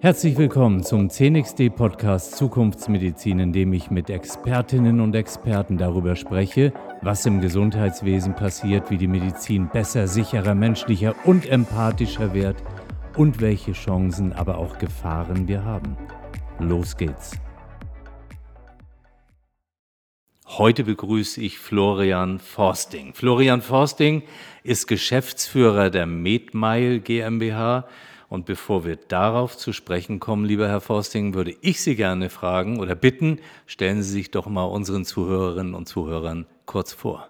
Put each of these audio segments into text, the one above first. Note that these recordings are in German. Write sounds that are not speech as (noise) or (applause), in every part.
Herzlich willkommen zum CNXD Podcast Zukunftsmedizin, in dem ich mit Expertinnen und Experten darüber spreche, was im Gesundheitswesen passiert, wie die Medizin besser, sicherer, menschlicher und empathischer wird und welche Chancen, aber auch Gefahren wir haben. Los geht's. Heute begrüße ich Florian Forsting. Florian Forsting ist Geschäftsführer der MedMile GmbH und bevor wir darauf zu sprechen kommen, lieber Herr Forsting, würde ich Sie gerne fragen oder bitten, stellen Sie sich doch mal unseren Zuhörerinnen und Zuhörern kurz vor.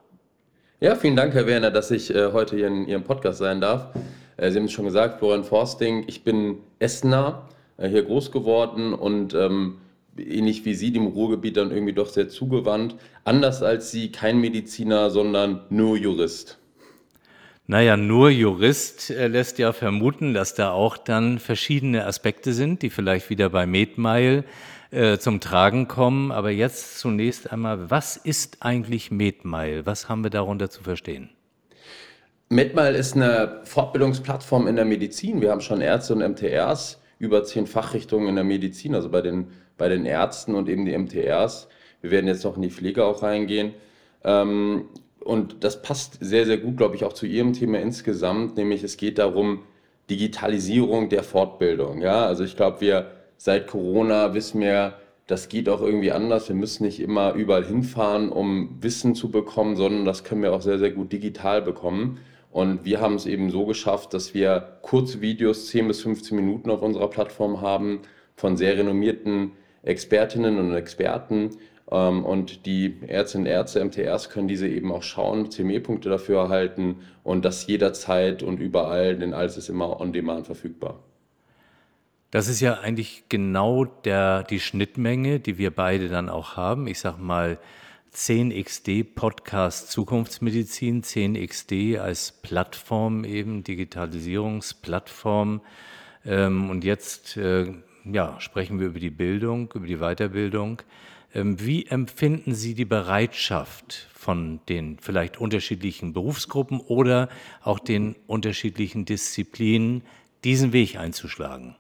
Ja, vielen Dank, Herr Werner, dass ich äh, heute hier in Ihrem Podcast sein darf. Äh, Sie haben es schon gesagt, Florian Forsting, ich bin Essener, äh, hier groß geworden und ähm, ähnlich wie Sie dem Ruhrgebiet dann irgendwie doch sehr zugewandt. Anders als Sie, kein Mediziner, sondern nur Jurist. Naja, nur Jurist äh, lässt ja vermuten, dass da auch dann verschiedene Aspekte sind, die vielleicht wieder bei MedMile äh, zum Tragen kommen. Aber jetzt zunächst einmal, was ist eigentlich MedMile? Was haben wir darunter zu verstehen? MedMile ist eine Fortbildungsplattform in der Medizin. Wir haben schon Ärzte und MTRs, über zehn Fachrichtungen in der Medizin, also bei den, bei den Ärzten und eben die MTRs. Wir werden jetzt noch in die Pflege auch reingehen. Ähm, und das passt sehr, sehr gut, glaube ich, auch zu Ihrem Thema insgesamt, nämlich es geht darum, Digitalisierung der Fortbildung. Ja, also ich glaube, wir seit Corona wissen wir, das geht auch irgendwie anders. Wir müssen nicht immer überall hinfahren, um Wissen zu bekommen, sondern das können wir auch sehr, sehr gut digital bekommen. Und wir haben es eben so geschafft, dass wir kurze Videos, 10 bis 15 Minuten auf unserer Plattform haben, von sehr renommierten Expertinnen und Experten, ähm, und die Ärztinnen und Ärzte, MTRs, können diese eben auch schauen, CME-Punkte dafür erhalten und das jederzeit und überall, denn alles ist immer on demand verfügbar. Das ist ja eigentlich genau der, die Schnittmenge, die wir beide dann auch haben. Ich sag mal 10xD Podcast Zukunftsmedizin, 10xD als Plattform eben, Digitalisierungsplattform. Ähm, und jetzt äh, ja, sprechen wir über die Bildung, über die Weiterbildung. Ähm, wie empfinden Sie die Bereitschaft von den vielleicht unterschiedlichen Berufsgruppen oder auch den unterschiedlichen Disziplinen, diesen Weg einzuschlagen?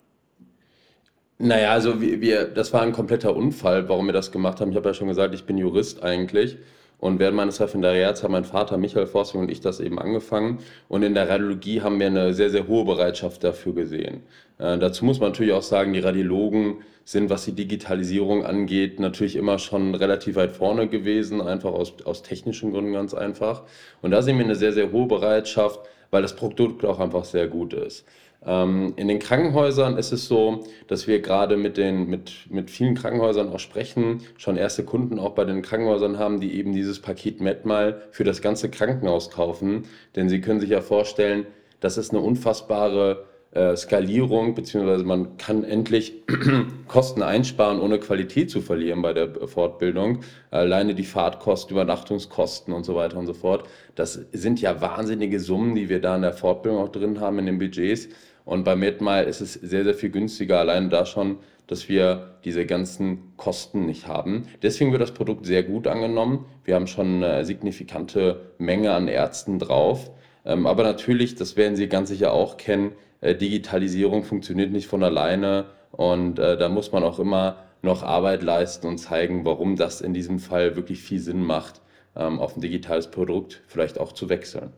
Naja, also wir, wir, das war ein kompletter Unfall, warum wir das gemacht haben. Ich habe ja schon gesagt, ich bin Jurist eigentlich. Und während meines Referendariats haben mein Vater Michael Forsting und ich das eben angefangen. Und in der Radiologie haben wir eine sehr, sehr hohe Bereitschaft dafür gesehen. Äh, dazu muss man natürlich auch sagen, die Radiologen sind, was die Digitalisierung angeht, natürlich immer schon relativ weit vorne gewesen, einfach aus, aus technischen Gründen ganz einfach. Und da sehen wir eine sehr, sehr hohe Bereitschaft, weil das Produkt auch einfach sehr gut ist. Ähm, in den Krankenhäusern ist es so, dass wir gerade mit, den, mit, mit vielen Krankenhäusern auch sprechen, schon erste Kunden auch bei den Krankenhäusern haben, die eben dieses Paket MedMal für das ganze Krankenhaus kaufen. Denn Sie können sich ja vorstellen, das ist eine unfassbare äh, Skalierung, beziehungsweise man kann endlich (clears throat) Kosten einsparen, ohne Qualität zu verlieren bei der Fortbildung. Alleine die Fahrtkosten, Übernachtungskosten und so weiter und so fort. Das sind ja wahnsinnige Summen, die wir da in der Fortbildung auch drin haben, in den Budgets. Und bei MedMile ist es sehr, sehr viel günstiger, allein da schon, dass wir diese ganzen Kosten nicht haben. Deswegen wird das Produkt sehr gut angenommen. Wir haben schon eine signifikante Menge an Ärzten drauf. Ähm, aber natürlich, das werden Sie ganz sicher auch kennen, Digitalisierung funktioniert nicht von alleine und äh, da muss man auch immer noch Arbeit leisten und zeigen, warum das in diesem Fall wirklich viel Sinn macht, ähm, auf ein digitales Produkt vielleicht auch zu wechseln.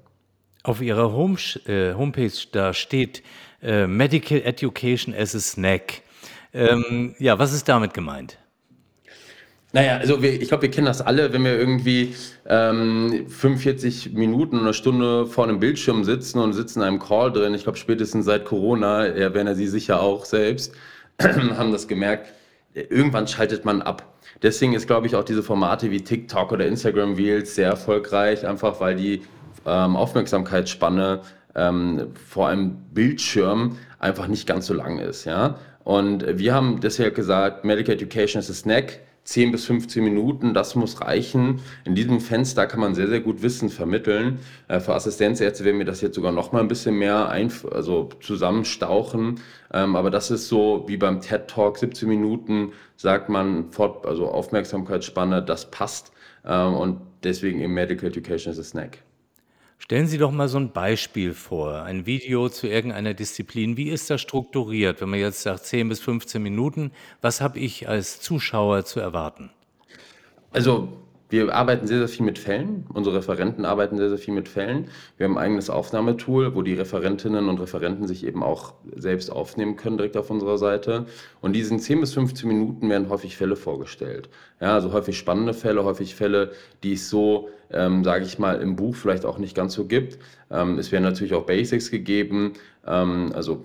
Auf Ihrer Home, äh, Homepage, da steht äh, Medical Education as a Snack. Ähm, ja, was ist damit gemeint? Naja, also wir, ich glaube, wir kennen das alle, wenn wir irgendwie ähm, 45 Minuten oder Stunde vor einem Bildschirm sitzen und sitzen in einem Call drin. Ich glaube, spätestens seit Corona, ja, werden Sie sicher auch selbst, (clears throat) haben das gemerkt, irgendwann schaltet man ab. Deswegen ist, glaube ich, auch diese Formate wie TikTok oder Instagram Reels sehr erfolgreich, einfach weil die ähm, Aufmerksamkeitsspanne ähm, vor einem Bildschirm einfach nicht ganz so lang ist. Ja? Und wir haben deshalb gesagt, Medical Education ist a Snack 10 bis 15 Minuten, das muss reichen. In diesem Fenster kann man sehr, sehr gut Wissen vermitteln. Äh, für Assistenzärzte werden wir das jetzt sogar noch mal ein bisschen mehr also zusammenstauchen. Ähm, aber das ist so wie beim TED Talk, 17 Minuten, sagt man, also Aufmerksamkeitsspanne, das passt. Ähm, und deswegen im Medical Education ist a Snack. Stellen Sie doch mal so ein Beispiel vor, ein Video zu irgendeiner Disziplin. Wie ist das strukturiert? Wenn man jetzt sagt 10 bis 15 Minuten, was habe ich als Zuschauer zu erwarten? Also, wir arbeiten sehr, sehr viel mit Fällen. Unsere Referenten arbeiten sehr, sehr viel mit Fällen. Wir haben ein eigenes Aufnahmetool, wo die Referentinnen und Referenten sich eben auch selbst aufnehmen können, direkt auf unserer Seite. Und diesen 10 bis 15 Minuten werden häufig Fälle vorgestellt. Ja, also häufig spannende Fälle, häufig Fälle, die es so, ähm, sage ich mal, im Buch vielleicht auch nicht ganz so gibt. Ähm, es werden natürlich auch Basics gegeben, ähm, also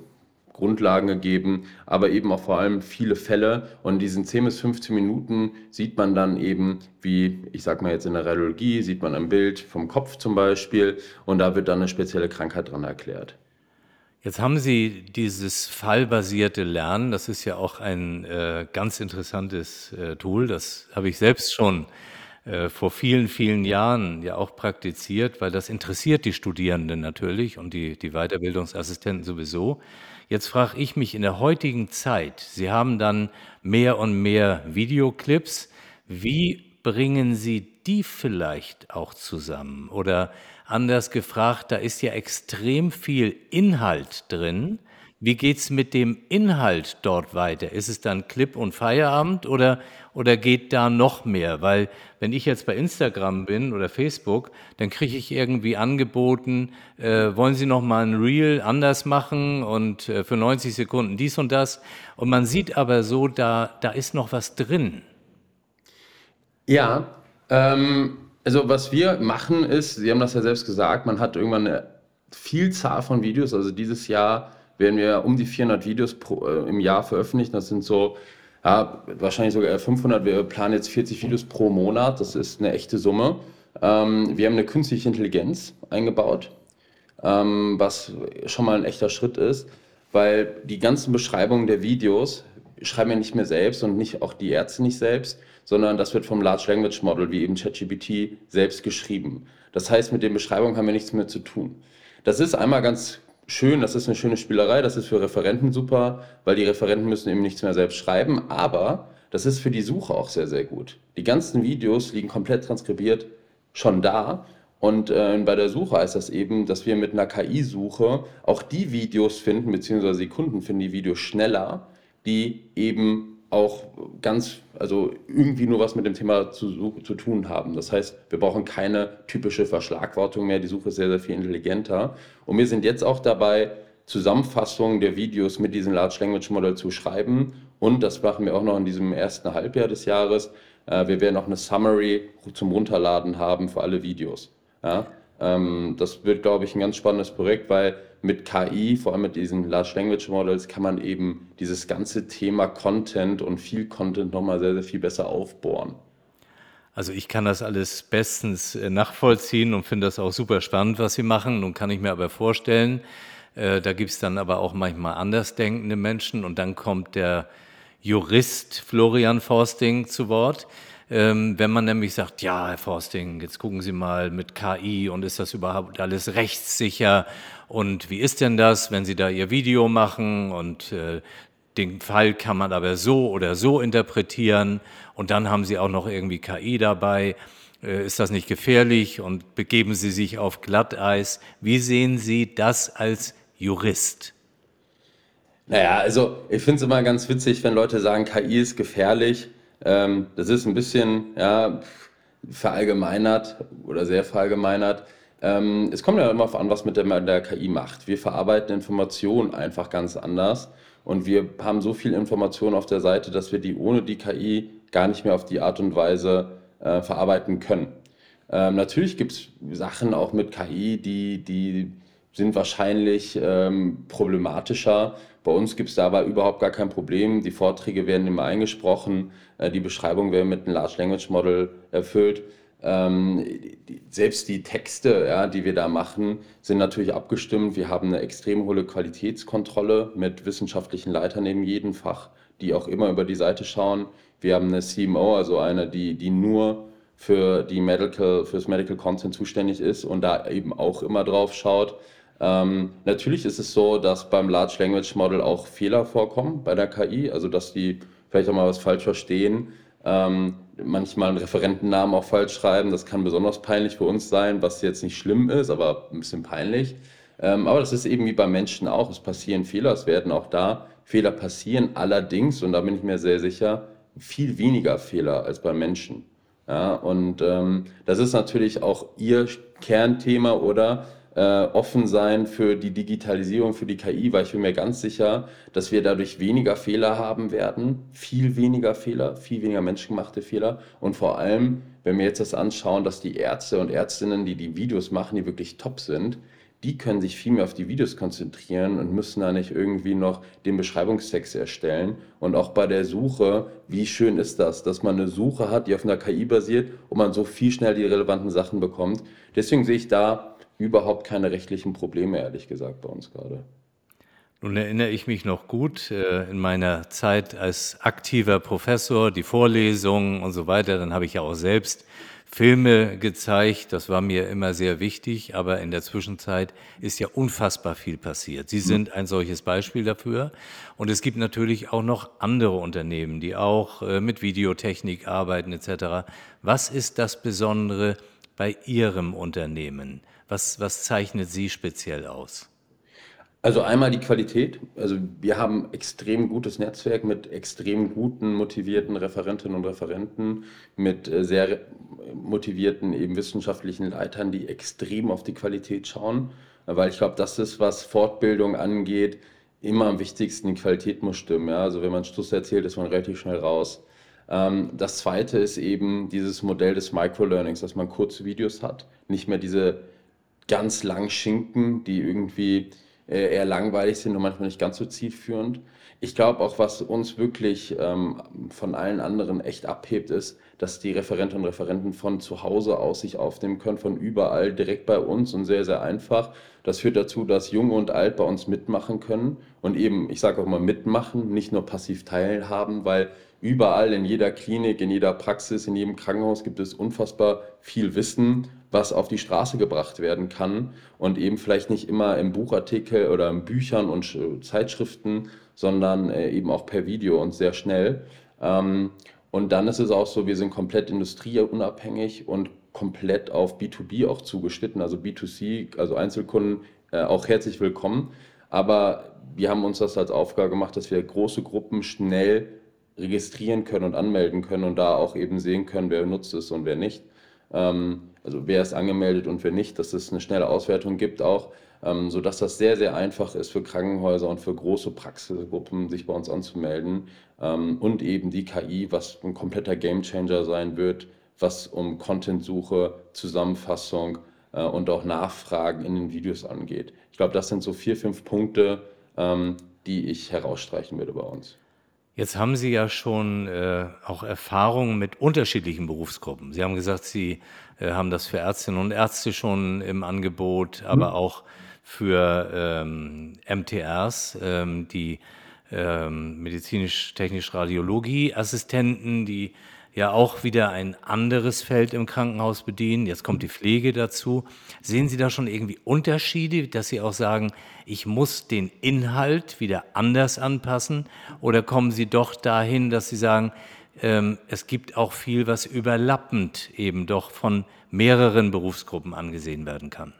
Grundlagen gegeben, aber eben auch vor allem viele Fälle. Und in diesen 10 bis 15 Minuten sieht man dann eben, wie ich sag mal jetzt in der Radiologie, sieht man ein Bild vom Kopf zum Beispiel und da wird dann eine spezielle Krankheit dran erklärt. Jetzt haben Sie dieses fallbasierte Lernen, das ist ja auch ein äh, ganz interessantes äh, Tool, das habe ich selbst schon äh, vor vielen, vielen Jahren ja auch praktiziert, weil das interessiert die Studierenden natürlich und die, die Weiterbildungsassistenten sowieso. Jetzt frage ich mich in der heutigen Zeit, Sie haben dann mehr und mehr Videoclips, wie bringen Sie die vielleicht auch zusammen? Oder anders gefragt, da ist ja extrem viel Inhalt drin. Wie geht's mit dem Inhalt dort weiter? Ist es dann Clip und Feierabend oder, oder geht da noch mehr? Weil wenn ich jetzt bei Instagram bin oder Facebook, dann kriege ich irgendwie angeboten, äh, wollen Sie noch mal ein Reel anders machen und äh, für 90 Sekunden dies und das. Und man sieht aber so, da, da ist noch was drin. Ja, ähm, also was wir machen ist, Sie haben das ja selbst gesagt, man hat irgendwann eine Vielzahl von Videos. Also dieses Jahr werden wir um die 400 Videos pro, äh, im Jahr veröffentlichen. Das sind so ja, wahrscheinlich sogar 500. Wir planen jetzt 40 Videos pro Monat. Das ist eine echte Summe. Ähm, wir haben eine künstliche Intelligenz eingebaut, ähm, was schon mal ein echter Schritt ist, weil die ganzen Beschreibungen der Videos schreiben wir nicht mehr selbst und nicht auch die Ärzte nicht selbst, sondern das wird vom Large Language Model wie eben ChatGPT selbst geschrieben. Das heißt, mit den Beschreibungen haben wir nichts mehr zu tun. Das ist einmal ganz schön, das ist eine schöne Spielerei, das ist für Referenten super, weil die Referenten müssen eben nichts mehr selbst schreiben, aber das ist für die Suche auch sehr, sehr gut. Die ganzen Videos liegen komplett transkribiert schon da und äh, bei der Suche heißt das eben, dass wir mit einer KI-Suche auch die Videos finden, beziehungsweise die Kunden finden die Videos schneller, die eben auch ganz, also irgendwie nur was mit dem Thema zu, zu tun haben. Das heißt, wir brauchen keine typische Verschlagwortung mehr. Die Suche ist sehr, sehr viel intelligenter. Und wir sind jetzt auch dabei, Zusammenfassungen der Videos mit diesem Large Language Model zu schreiben. Und das machen wir auch noch in diesem ersten Halbjahr des Jahres. Äh, wir werden auch eine Summary zum Runterladen haben für alle Videos. Ja? Ähm, das wird, glaube ich, ein ganz spannendes Projekt, weil mit KI, vor allem mit diesen Large Language Models, kann man eben dieses ganze Thema Content und viel Content nochmal sehr, sehr viel besser aufbohren. Also ich kann das alles bestens äh, nachvollziehen und finde das auch super spannend, was Sie machen. Nun kann ich mir aber vorstellen, äh, da gibt es dann aber auch manchmal andersdenkende Menschen und dann kommt der Jurist Florian Forsting zu Wort. Ähm, wenn man nämlich sagt, ja, Herr Forsting, jetzt gucken Sie mal mit KI und ist das überhaupt alles rechtssicher und wie ist denn das, wenn Sie da Ihr Video machen und äh, den Fall kann man aber so oder so interpretieren und dann haben Sie auch noch irgendwie KI dabei. Äh, ist das nicht gefährlich und begeben Sie sich auf Glatteis? Wie sehen Sie das als Jurist? Naja, also ich finde es immer ganz witzig, wenn Leute sagen, KI ist gefährlich. Ähm, das ist ein bisschen ja, verallgemeinert oder sehr verallgemeinert. Ähm, es kommt ja immer auf an, was mit der, der KI macht. Wir verarbeiten Informationen einfach ganz anders und wir haben so viel Information auf der Seite, dass wir die ohne die KI gar nicht mehr auf die Art und Weise äh, verarbeiten können. Ähm, natürlich gibt es Sachen auch mit KI, die, die sind wahrscheinlich ähm, problematischer. Bei uns gibt es da aber überhaupt gar kein Problem. Die Vorträge werden immer eingesprochen, die Beschreibung werden mit einem Large Language Model erfüllt. Ähm, selbst die Texte, ja, die wir da machen, sind natürlich abgestimmt. Wir haben eine extrem hohe Qualitätskontrolle mit wissenschaftlichen Leitern in jedem Fach, die auch immer über die Seite schauen. Wir haben eine CMO, also eine, die, die nur für die Medical, fürs Medical Content zuständig ist und da eben auch immer drauf schaut. Ähm, natürlich ist es so, dass beim Large Language Model auch Fehler vorkommen bei der KI, also dass die vielleicht auch mal was falsch verstehen. Ähm, manchmal einen Referentennamen auch falsch schreiben. Das kann besonders peinlich für uns sein, was jetzt nicht schlimm ist, aber ein bisschen peinlich. Ähm, aber das ist eben wie bei Menschen auch. Es passieren Fehler, es werden auch da Fehler passieren. Allerdings, und da bin ich mir sehr sicher, viel weniger Fehler als bei Menschen. Ja, und ähm, das ist natürlich auch Ihr Kernthema oder äh, offen sein für die Digitalisierung, für die KI, weil ich bin mir ganz sicher, dass wir dadurch weniger Fehler haben werden, viel weniger Fehler, viel weniger menschengemachte Fehler und vor allem, wenn wir jetzt das anschauen, dass die Ärzte und Ärztinnen, die die Videos machen, die wirklich top sind, die können sich viel mehr auf die Videos konzentrieren und müssen da nicht irgendwie noch den Beschreibungstext erstellen. Und auch bei der Suche, wie schön ist das, dass man eine Suche hat, die auf einer KI basiert und man so viel schnell die relevanten Sachen bekommt. Deswegen sehe ich da überhaupt keine rechtlichen Probleme, ehrlich gesagt, bei uns gerade. Nun erinnere ich mich noch gut äh, in meiner Zeit als aktiver Professor, die Vorlesungen und so weiter. Dann habe ich ja auch selbst Filme gezeigt. Das war mir immer sehr wichtig. Aber in der Zwischenzeit ist ja unfassbar viel passiert. Sie sind ein solches Beispiel dafür. Und es gibt natürlich auch noch andere Unternehmen, die auch äh, mit Videotechnik arbeiten etc. Was ist das Besondere bei Ihrem Unternehmen? Was, was zeichnet Sie speziell aus? Also einmal die Qualität. Also wir haben extrem gutes Netzwerk mit extrem guten, motivierten Referentinnen und Referenten, mit äh, sehr motivierten eben wissenschaftlichen Leitern, die extrem auf die Qualität schauen. Weil ich glaube, das ist, was Fortbildung angeht, immer am wichtigsten. Die Qualität muss stimmen. Ja? Also wenn man Stuss erzählt, ist man relativ schnell raus. Ähm, das zweite ist eben dieses Modell des Microlearnings, dass man kurze Videos hat, nicht mehr diese ganz langen Schinken, die irgendwie äh, eher langweilig sind und manchmal nicht ganz so zielführend. Ich glaube auch, was uns wirklich ähm, von allen anderen echt abhebt, ist, dass die Referentinnen und Referenten von zu Hause aus sich aufnehmen können, von überall direkt bei uns und sehr, sehr einfach. Das führt dazu, dass Jung und Alt bei uns mitmachen können und eben, ich sage auch mal mitmachen, nicht nur passiv teilhaben, weil überall in jeder Klinik, in jeder Praxis, in jedem Krankenhaus gibt es unfassbar viel Wissen, was auf die Straße gebracht werden kann und eben vielleicht nicht immer im Buchartikel oder in Büchern und Zeitschriften, sondern äh, eben auch per Video und sehr schnell. Ähm, und dann ist es auch so, wir sind komplett industrieunabhängig und komplett auf B2B auch zugeschnitten, also B2C, also Einzelkunden äh, auch herzlich willkommen. Aber wir haben uns das als Aufgabe gemacht, dass wir große Gruppen schnell registrieren können und anmelden können und da auch eben sehen können, wer nutzt es und wer nicht. Ähm, also wer ist angemeldet und wer nicht, dass es eine schnelle Auswertung gibt auch, ähm, sodass das sehr, sehr einfach ist für Krankenhäuser und für große Praxisgruppen, sich bei uns anzumelden. Ähm, und eben die KI, was ein kompletter Gamechanger sein wird, was um Contentsuche, Zusammenfassung äh, und auch Nachfragen in den Videos angeht. Ich glaube, das sind so vier, fünf Punkte, ähm, die ich herausstreichen würde bei uns. Jetzt haben Sie ja schon äh, auch Erfahrungen mit unterschiedlichen Berufsgruppen. Sie haben gesagt, Sie äh, haben das für Ärztinnen und Ärzte schon im Angebot, aber mhm. auch für ähm, MTRs, ähm, die ähm, medizinisch-technisch-Radiologie-Assistenten, die ja auch wieder ein anderes Feld im Krankenhaus bedienen. Jetzt kommt die Pflege dazu. Sehen Sie da schon irgendwie Unterschiede, dass Sie auch sagen, ich muss den Inhalt wieder anders anpassen? Oder kommen Sie doch dahin, dass Sie sagen, ähm, es gibt auch viel, was überlappend eben doch von mehreren Berufsgruppen angesehen werden kann?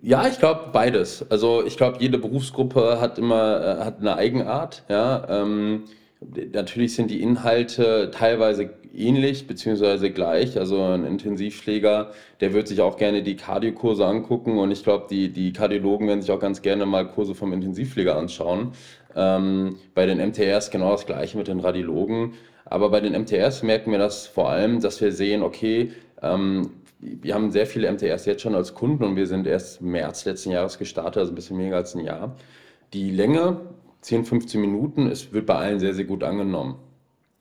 Ja, ich glaube beides. Also ich glaube, jede Berufsgruppe hat immer äh, hat eine Eigenart. Ja, ähm, Natürlich sind die Inhalte teilweise ähnlich beziehungsweise gleich. Also ein Intensivpfleger, der wird sich auch gerne die Kardiokurse angucken und ich glaube, die, die Kardiologen werden sich auch ganz gerne mal Kurse vom Intensivpfleger anschauen. Ähm, bei den MTRs genau das gleiche mit den Radiologen. Aber bei den MTRs merken wir das vor allem, dass wir sehen, okay, ähm, wir haben sehr viele MTRs jetzt schon als Kunden und wir sind erst März letzten Jahres gestartet, also ein bisschen weniger als ein Jahr. Die Länge 10, 15 Minuten, es wird bei allen sehr, sehr gut angenommen.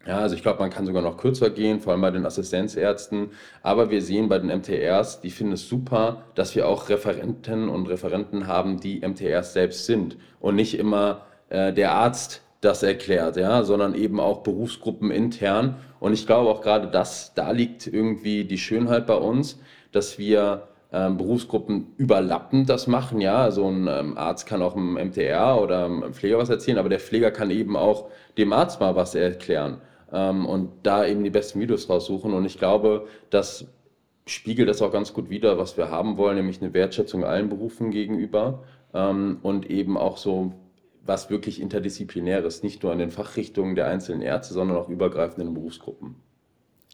Ja, also ich glaube, man kann sogar noch kürzer gehen, vor allem bei den Assistenzärzten. Aber wir sehen bei den MTRs, die finden es super, dass wir auch Referenten und Referenten haben, die MTRs selbst sind und nicht immer äh, der Arzt das erklärt, ja, sondern eben auch Berufsgruppen intern. Und ich glaube auch gerade das, da liegt irgendwie die Schönheit bei uns, dass wir ähm, Berufsgruppen überlappend das machen. Ja, also ein ähm, Arzt kann auch einem MTR oder einem Pfleger was erzählen, aber der Pfleger kann eben auch dem Arzt mal was erklären. ähm, und da eben die besten Videos raussuchen. Und ich glaube, das spiegelt das auch ganz gut wider, was wir haben wollen, nämlich eine Wertschätzung allen Berufen gegenüber ähm, und eben auch so was wirklich interdisziplinäres, nicht nur an den Fachrichtungen der einzelnen Ärzte, sondern auch übergreifend in den Berufsgruppen.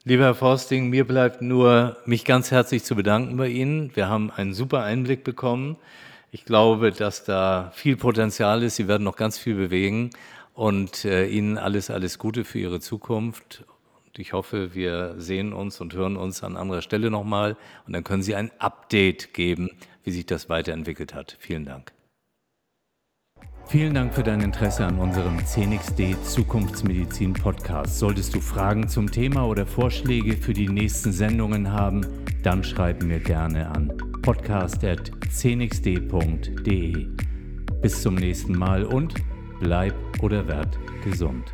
Lieber Herr Forsting, mir bleibt nur, mich ganz herzlich zu bedanken bei Ihnen. Wir haben einen super Einblick bekommen. Ich glaube, dass da viel Potenzial ist. Sie werden noch ganz viel bewegen und äh, Ihnen alles, alles Gute für Ihre Zukunft. Und ich hoffe, wir sehen uns und hören uns an anderer Stelle nochmal und dann können Sie ein Update geben, wie sich das weiterentwickelt hat. Vielen Dank. Vielen Dank für dein Interesse an unserem 10xD Zukunftsmedizin Podcast. Solltest du Fragen zum Thema oder Vorschläge für die nächsten Sendungen haben, dann schreib mir gerne an podcast.10xd.de. Bis zum nächsten Mal und bleib oder werd gesund.